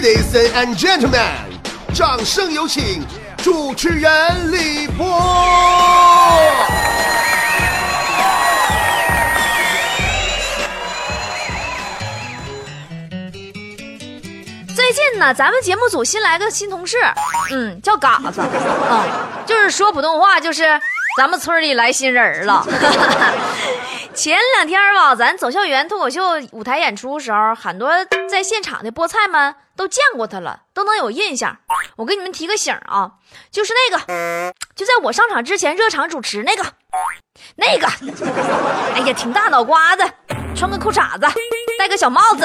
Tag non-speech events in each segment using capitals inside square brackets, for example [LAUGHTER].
Ladies and gentlemen，掌声有请主持人李波。最近呢，咱们节目组新来个新同事，嗯，叫嘎子，[LAUGHS] 嗯，就是说普通话，就是咱们村里来新人了。[LAUGHS] [LAUGHS] 前两天吧，咱走校园脱口秀舞台演出时候，很多在现场的菠菜们都见过他了，都能有印象。我给你们提个醒啊，就是那个，就在我上场之前热场主持那个，那个，[LAUGHS] 哎呀，挺大脑瓜子，穿个裤衩子，戴个小帽子，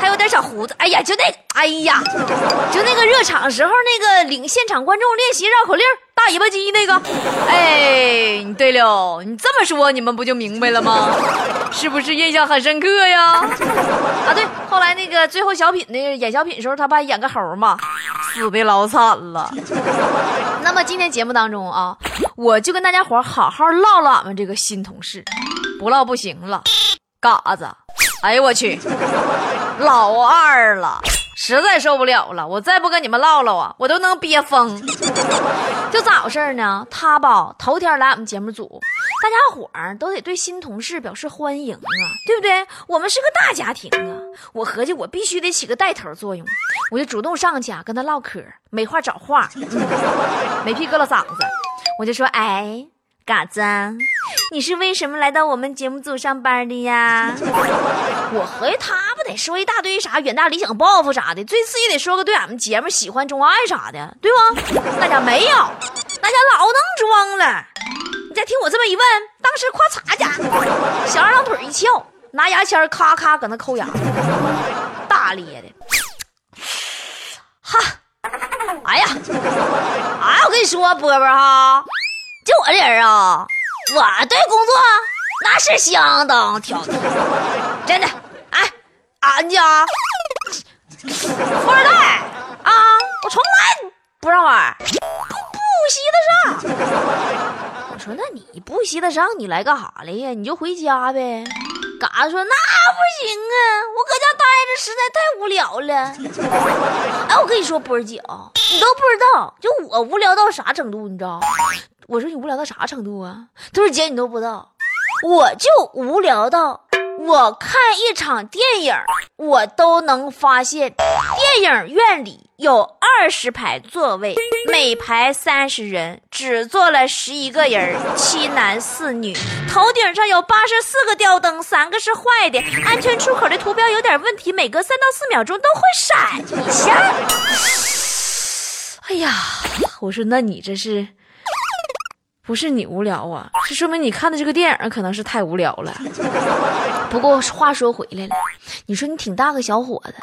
还有点小胡子。哎呀，就那个，哎呀，就那个热场时候那个领现场观众练习绕口令大尾巴鸡那个。哎，对了，你这么说你们不就明白了吗？是不是印象很深刻呀？啊，对，后来那个最后小品那个演小品的时候，他不还演个猴嘛，死的老惨了。那么今天节目当中啊，我就跟大家伙好好唠唠俺们这个新同事，不唠不行了。嘎子，哎呦我去，老二了，实在受不了了，我再不跟你们唠唠啊，我都能憋疯。就咋回事呢？他吧，头天来我们节目组，大家伙儿都得对新同事表示欢迎啊，对不对？我们是个大家庭啊，我合计我必须得起个带头作用，我就主动上去啊跟他唠嗑，没话找话，没屁搁了嗓子，我就说，哎，嘎子。你是为什么来到我们节目组上班的呀？[LAUGHS] 我合计他得说一大堆啥远大理想抱负啥的，最次也得说个对俺们节目喜欢钟爱啥的，对不？那家没有，那家老能装了。你再听我这么一问，当时夸嚓家小二郎腿一翘，拿牙签咔咔搁那抠牙，大咧的。哈，哎呀，哎，我跟你说，波波哈，就我这人啊。我对工作那是相当挑剔，真的。哎，俺家富二代啊，我从来不让玩，不不稀得上。我说那你不稀得上，你来干啥来呀？你就回家呗。嘎子说那不行啊，我搁家待着实在太无聊了。哎，我跟你说，波儿姐啊，你都不知道，就我无聊到啥程度，你知道？我说你无聊到啥程度啊？他说姐你都不知道，我就无聊到我看一场电影，我都能发现电影院里有二十排座位，每排三十人，只坐了十一个人，七男四女，头顶上有八十四个吊灯，三个是坏的，安全出口的图标有点问题，每隔三到四秒钟都会闪一下。哎呀，我说那你这是？不是你无聊啊，是说明你看的这个电影可能是太无聊了。[LAUGHS] 不过话说回来了，你说你挺大个小伙子，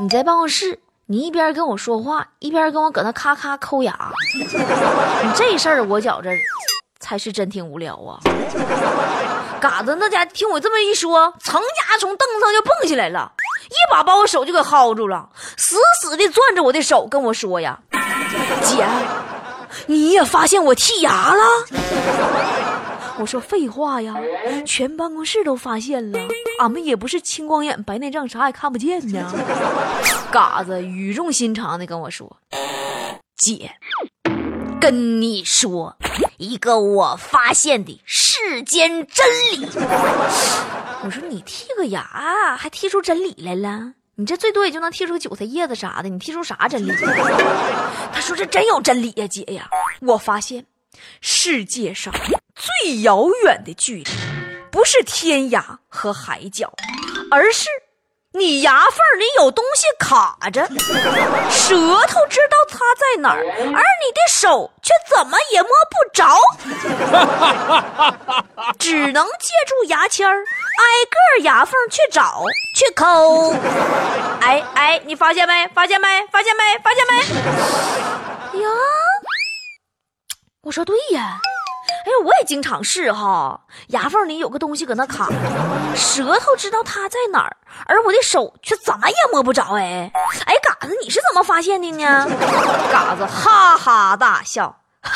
你在办公室，你一边跟我说话，一边跟我搁那咔咔抠牙，你这事儿我觉着才是真挺无聊啊。嘎子那家听我这么一说，成家从凳子上就蹦起来了，一把把我手就给薅住了，死死的攥着我的手，跟我说呀：“姐。”你也发现我剔牙了？我说废话呀，全办公室都发现了，俺们也不是青光眼白内障，啥也看不见呢。嘎子语重心长的跟我说：“姐，跟你说一个我发现的世间真理。”我说你剔个牙还剔出真理来了？你这最多也就能剔出个韭菜叶子啥的，你剔出啥真理？他说这真有真理呀，姐呀！我发现世界上最遥远的距离，不是天涯和海角，而是你牙缝里有东西卡着，舌头知道它在哪儿，而你的手却怎么也摸不着，只能借助牙签儿。挨个牙缝去找去抠，哎哎，你发现没？发现没？发现没？发现没？呀，我说对呀，哎，我也经常是哈，牙缝里有个东西搁那卡，舌头知道它在哪儿，而我的手却怎么也摸不着。哎，哎，嘎子，你是怎么发现的呢？嘎子哈哈大笑，哈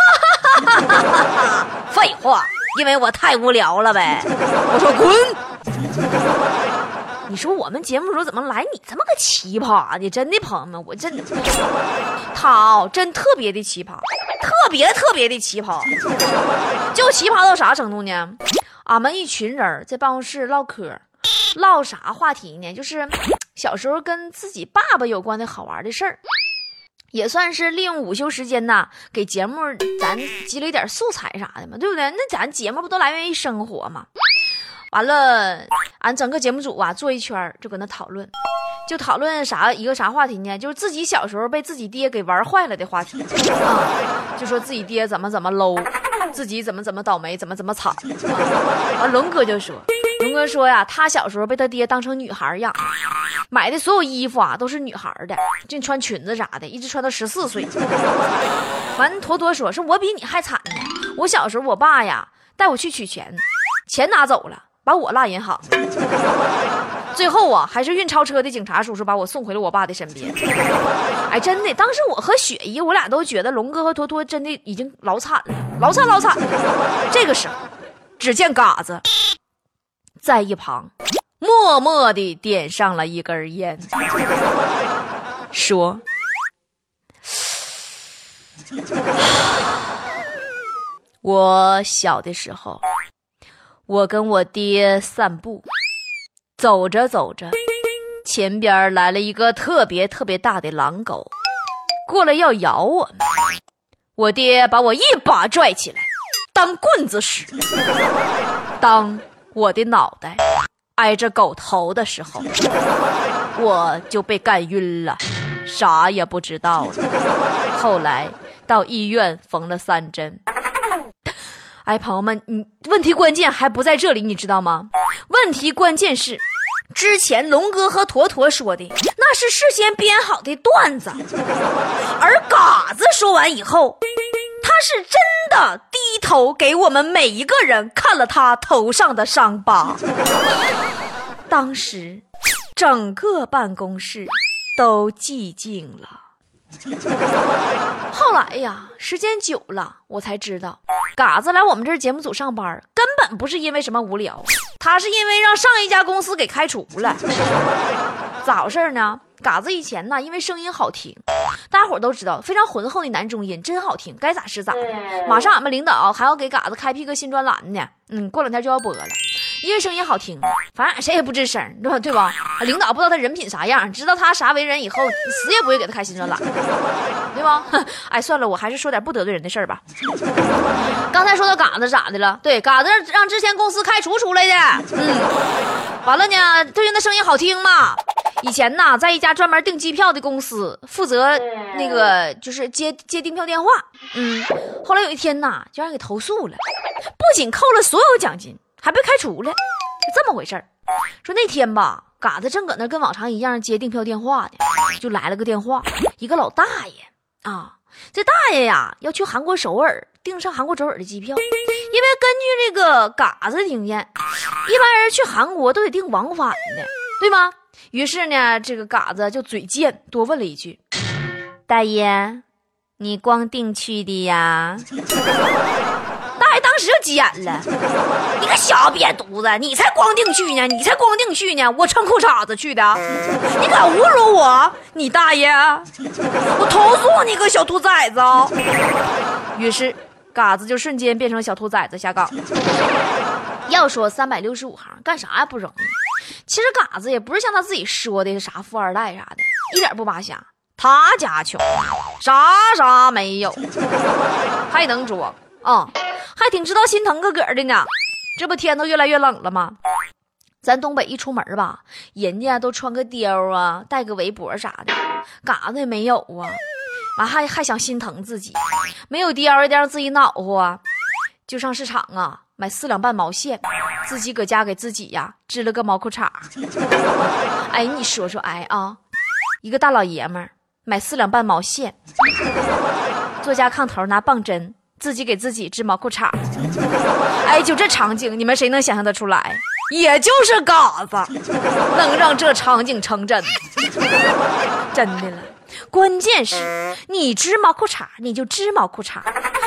哈哈哈哈哈！废话，因为我太无聊了呗。我说滚。你说我们节目组怎么来你这么个奇葩的？真的，朋友们，我真的，他哦，真特别的奇葩，特别特别的奇葩，就奇葩到啥程度呢？俺们一群人在办公室唠嗑，唠啥话题呢？就是 [TSK] 小时候跟自己爸爸有关的好玩的事儿。也算是利用午休时间呐，给节目咱积累点素材啥的嘛，对不对？那咱节目不都来源于生活吗？完了，俺整个节目组啊，坐一圈就搁那讨论，就讨论啥一个啥话题呢？就是自己小时候被自己爹给玩坏了的话题啊，就说自己爹怎么怎么 low，自己怎么怎么倒霉，怎么怎么惨。完，龙哥就说。龙哥说呀，他小时候被他爹当成女孩养，买的所有衣服啊都是女孩的，就穿裙子啥的，一直穿到十四岁。完，坨坨说，说我比你还惨呢。我小时候，我爸呀带我去取钱，钱拿走了，把我落银行。[LAUGHS] 最后啊，还是运钞车的警察叔叔把我送回了我爸的身边。[LAUGHS] 哎，真的，当时我和雪姨，我俩都觉得龙哥和坨坨真的已经老惨了，老惨老惨。这个时候，只见嘎子。在一旁，默默地点上了一根烟，说：“ [LAUGHS] 我小的时候，我跟我爹散步，走着走着，前边来了一个特别特别大的狼狗，过来要咬我们，我爹把我一把拽起来，当棍子使，当。”我的脑袋挨着狗头的时候，我就被干晕了，啥也不知道了。后来到医院缝了三针。哎，朋友们，你问题关键还不在这里，你知道吗？问题关键是，之前龙哥和坨坨说的那是事先编好的段子，而嘎子说完以后。他是真的低头给我们每一个人看了他头上的伤疤，当时整个办公室都寂静了。[LAUGHS] 后来呀，时间久了，我才知道，嘎子来我们这节目组上班，根本不是因为什么无聊，他是因为让上一家公司给开除了。[LAUGHS] 咋回事呢？嘎子以前呢，因为声音好听，大家伙都知道，非常浑厚的男中音，真好听，该咋是咋的。马上俺们领导还要给嘎子开辟个新专栏呢，嗯，过两天就要播了。因为声音好听，反正谁也不吱声，对吧？对吧？领导不知道他人品啥样，知道他啥为人以后，死也不会给他开新专栏，对吧？[LAUGHS] 哎，算了，我还是说点不得罪人的事儿吧。刚才说到嘎子咋的了？对，嘎子让之前公司开除出来的。嗯，完了呢，对应的声音好听嘛。以前呢，在一家专门订机票的公司负责那个就是接接订票电话。嗯，后来有一天呢，就让人给投诉了，不仅扣了所有奖金。还被开除了，是这么回事儿。说那天吧，嘎子正搁那跟往常一样接订票电话呢，就来了个电话，一个老大爷啊，这大爷呀要去韩国首尔订上韩国首尔的机票，因为根据这个嘎子经验，一般人去韩国都得订往返的，对吗？于是呢，这个嘎子就嘴贱，多问了一句：“大爷，你光订去的呀？” [LAUGHS] 当时就急眼了，你个小瘪犊子，你才光腚去呢，你才光腚去呢，我穿裤衩子去的，你敢侮辱我，你大爷！我投诉你个小兔崽子！于是，嘎子就瞬间变成小兔崽子下岗。要说三百六十五行干啥也不容易，其实嘎子也不是像他自己说的啥富二代啥的，一点不扒瞎，他家穷，啥啥没有，还能装啊。还挺知道心疼个个的呢，这不天都越来越冷了吗？咱东北一出门吧，人家都穿个貂啊，戴个围脖啥的，嘎子也没有啊。完还还想心疼自己，没有貂也得让自己暖和啊，就上市场啊买四两半毛线，自己搁家给自己呀织了个毛裤衩。[LAUGHS] 哎，你说说，哎啊，一个大老爷们儿买四两半毛线，坐家炕头拿棒针。自己给自己织毛裤衩，[LAUGHS] 哎，就这场景，你们谁能想象得出来？也就是嘎子，[LAUGHS] 能让这场景成真，真的了。关键是，你织毛裤衩，你就织毛裤衩，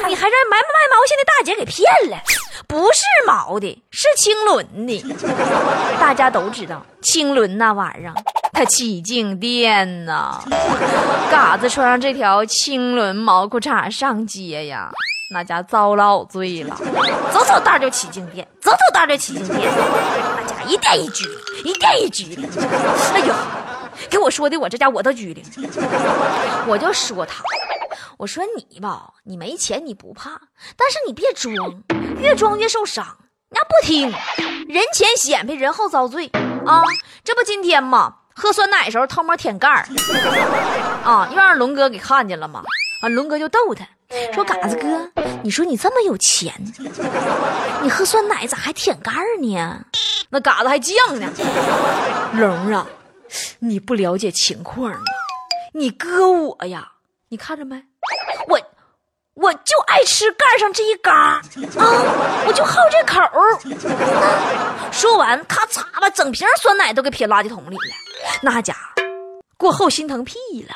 你还让卖卖毛线的大姐给骗了，不是毛的，是青纶的。大家都知道，青纶那玩意儿，它起静电呐。嘎子穿上这条青纶毛裤衩上街呀。那家遭老罪了，走走道就起静电，走走道就起静电，那家一电一拘一电一拘灵。哎呦，给我说的我这家我都拘灵。我就说他，我说你吧，你没钱你不怕，但是你别装，越装越受伤。那不听，人前显摆，人后遭罪啊！这不今天嘛，喝酸奶时候偷摸舔盖儿，啊，又让龙哥给看见了嘛。啊，龙哥就逗他。说嘎子哥，你说你这么有钱，你喝酸奶咋还舔盖儿呢？那嘎子还犟呢。龙啊，你不了解情况呢。你哥我呀，你看着没？我我就爱吃盖上这一嘎啊，我就好这口。说完，咔嚓把整瓶酸奶都给撇垃圾桶里了。那家伙。过后心疼屁了，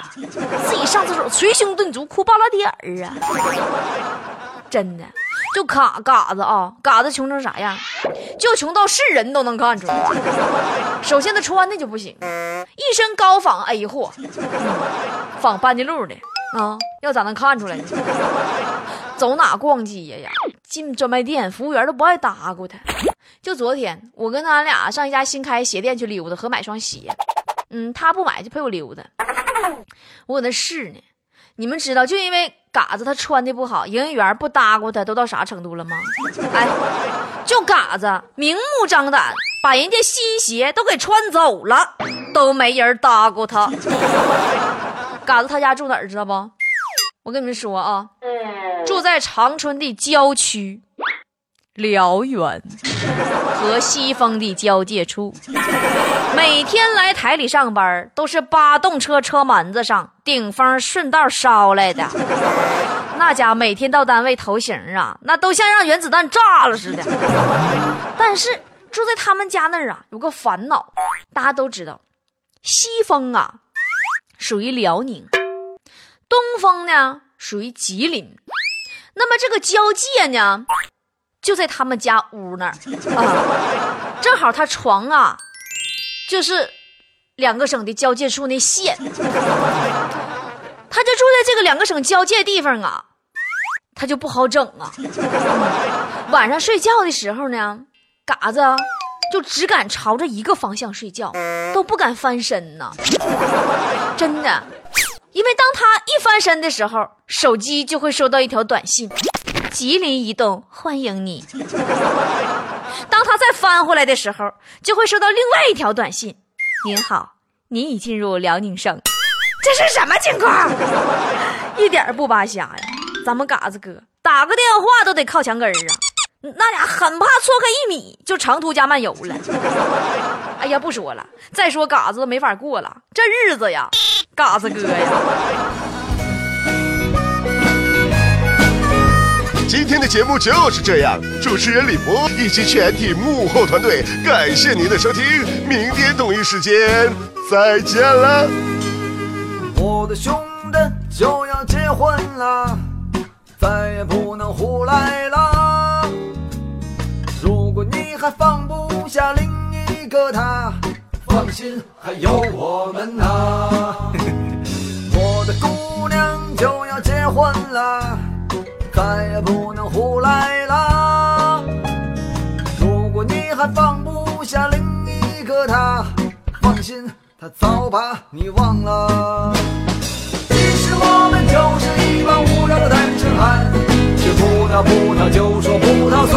自己上厕所捶胸顿足哭爆了点儿啊！真的，就卡嘎子啊，嘎子穷成啥样？就穷到是人都能看出来。首先他穿的就不行，一身高仿 A 货，仿班尼路的啊，要咋能看出来呢？走哪逛街呀？进专卖店，服务员都不爱搭咕他。就昨天，我跟他俩上一家新开鞋店去溜达，和买双鞋。嗯，他不买就陪我溜达，我搁那试呢。你们知道，就因为嘎子他穿的不好，营业员不搭过他，都到啥程度了吗？哎，就嘎子明目张胆把人家新鞋都给穿走了，都没人搭过他。嘎子他家住哪儿知道不？我跟你们说啊，住在长春的郊区。辽源和西丰的交界处，每天来台里上班都是八动车车门子上顶风顺道捎来的。[LAUGHS] 那家每天到单位头型啊，那都像让原子弹炸了似的。但是住在他们家那儿啊，有个烦恼，大家都知道，西风啊属于辽宁，东风呢属于吉林，那么这个交界呢？就在他们家屋那儿啊，正好他床啊，就是两个省的交界处那线，他就住在这个两个省交界地方啊，他就不好整啊。晚上睡觉的时候呢，嘎子就只敢朝着一个方向睡觉，都不敢翻身呐。真的，因为当他一翻身的时候，手机就会收到一条短信。吉林移动欢迎你。当他再翻回来的时候，就会收到另外一条短信：“您好，您已进入辽宁省。”这是什么情况？一点不扒瞎呀！咱们嘎子哥打个电话都得靠墙根儿啊，那俩很怕错开一米就长途加漫游了。哎呀，不说了，再说嘎子都没法过了，这日子呀，嘎子哥呀。今天的节目就是这样，主持人李博以及全体幕后团队，感谢您的收听，明天同一时间再见了。我的兄弟就要结婚了，再也不能胡来了。如果你还放不下另一个他，放心，还有我们呐。[LAUGHS] 我的姑娘就要结婚了。再也不能胡来了。如果你还放不下另一个他，放心，他早把你忘了。其实我们就是一帮无聊的单身汉，吃葡萄葡萄就说葡萄酸。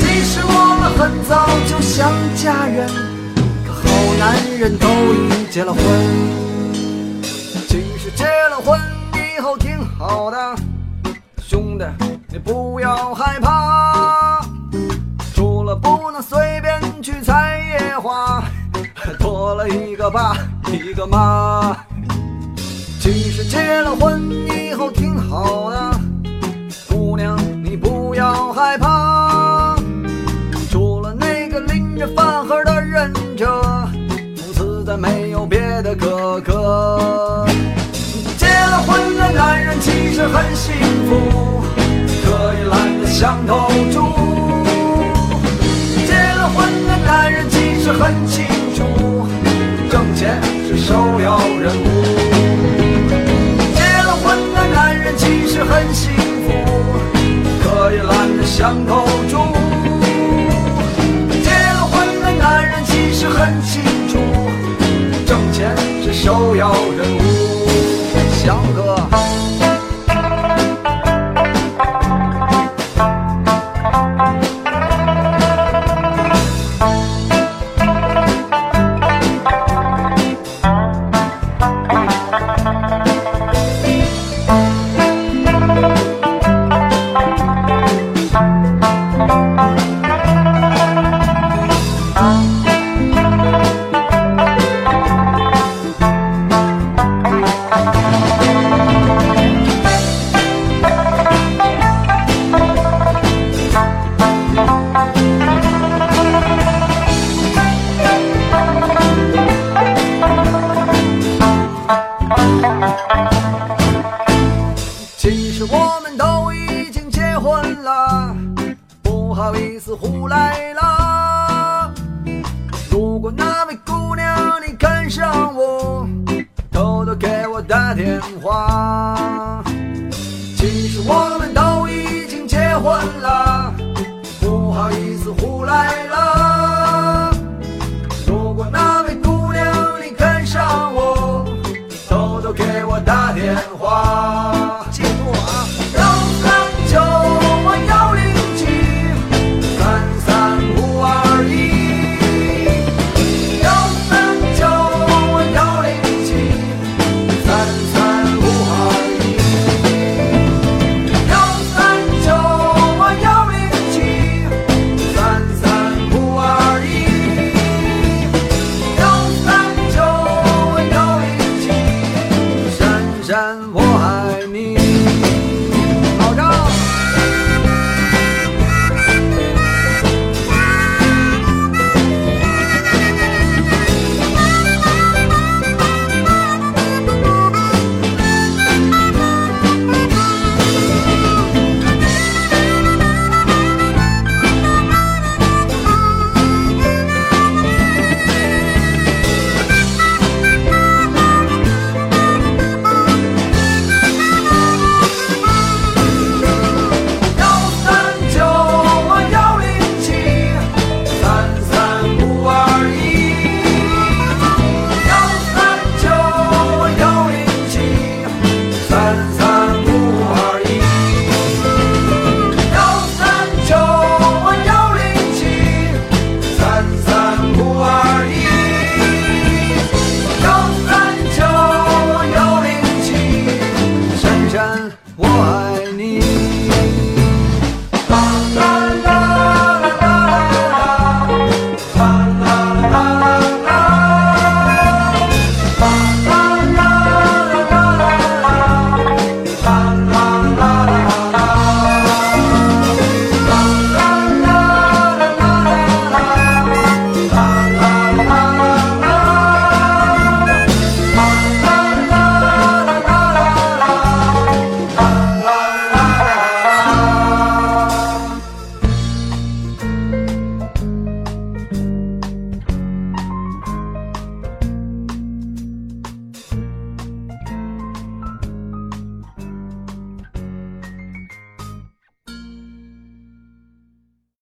其实我们很早就想嫁人，可好男人都已结了婚。不要害怕，除了不能随便去采野花，[LAUGHS] 多了一个爸一个妈。其实结了婚以后挺好的，姑娘你不要害怕。除了那个拎着饭盒的忍者，从此再没有别的哥哥。结了婚的男人其实很幸福。像头猪结了婚的男人其实很清楚挣钱是首要任务给我打电话。